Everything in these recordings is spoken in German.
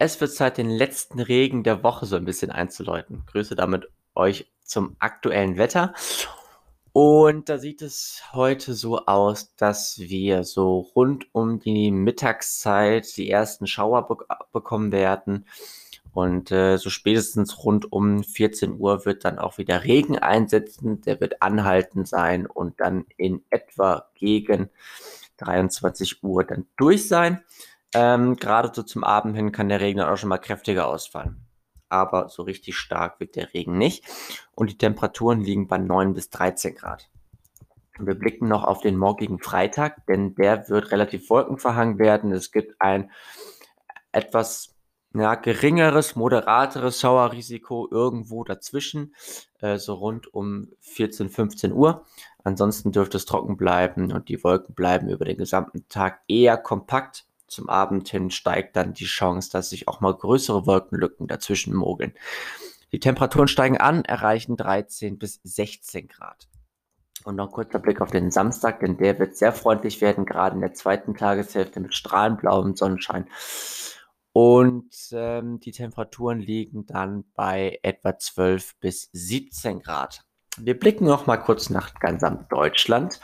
es wird Zeit, den letzten Regen der Woche so ein bisschen einzuläuten. Grüße damit euch zum aktuellen Wetter. Und da sieht es heute so aus, dass wir so rund um die Mittagszeit die ersten Schauer be bekommen werden. Und äh, so spätestens rund um 14 Uhr wird dann auch wieder Regen einsetzen. Der wird anhalten sein und dann in etwa gegen 23 Uhr dann durch sein. Ähm, Gerade so zum Abend hin kann der Regen dann auch schon mal kräftiger ausfallen. Aber so richtig stark wird der Regen nicht. Und die Temperaturen liegen bei 9 bis 13 Grad. Wir blicken noch auf den morgigen Freitag, denn der wird relativ wolkenverhangen werden. Es gibt ein etwas ja, geringeres, moderateres Schauerrisiko irgendwo dazwischen, äh, so rund um 14, 15 Uhr. Ansonsten dürfte es trocken bleiben und die Wolken bleiben über den gesamten Tag eher kompakt. Zum Abend hin steigt dann die Chance, dass sich auch mal größere Wolkenlücken dazwischen mogeln. Die Temperaturen steigen an, erreichen 13 bis 16 Grad. Und noch ein kurzer Blick auf den Samstag, denn der wird sehr freundlich werden, gerade in der zweiten Tageshälfte mit strahlenblauem Sonnenschein. Und ähm, die Temperaturen liegen dann bei etwa 12 bis 17 Grad. Wir blicken noch mal kurz nach ganz Deutschland,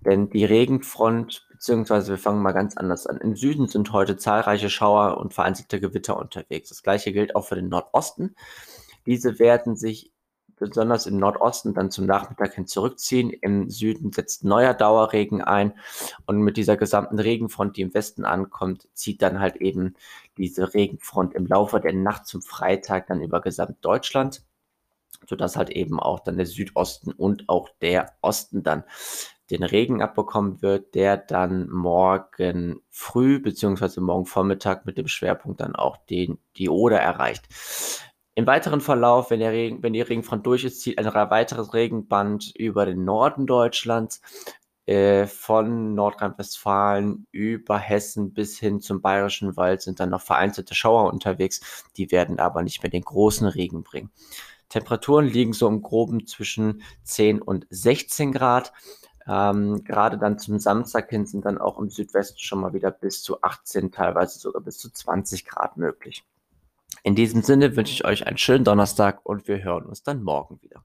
denn die Regenfront beziehungsweise wir fangen mal ganz anders an. Im Süden sind heute zahlreiche Schauer und vereinzelte Gewitter unterwegs. Das gleiche gilt auch für den Nordosten. Diese werden sich besonders im Nordosten dann zum Nachmittag hin zurückziehen. Im Süden setzt neuer Dauerregen ein und mit dieser gesamten Regenfront, die im Westen ankommt, zieht dann halt eben diese Regenfront im Laufe der Nacht zum Freitag dann über Gesamtdeutschland, sodass halt eben auch dann der Südosten und auch der Osten dann den Regen abbekommen wird, der dann morgen früh beziehungsweise morgen Vormittag mit dem Schwerpunkt dann auch den, die Oder erreicht. Im weiteren Verlauf, wenn, der Regen, wenn die Regenfront durch ist, zieht ein weiteres Regenband über den Norden Deutschlands äh, von Nordrhein-Westfalen über Hessen bis hin zum Bayerischen Wald sind dann noch vereinzelte Schauer unterwegs. Die werden aber nicht mehr den großen Regen bringen. Temperaturen liegen so im Groben zwischen 10 und 16 Grad. Ähm, gerade dann zum Samstag hin sind dann auch im Südwesten schon mal wieder bis zu 18, teilweise sogar bis zu 20 Grad möglich. In diesem Sinne wünsche ich euch einen schönen Donnerstag und wir hören uns dann morgen wieder.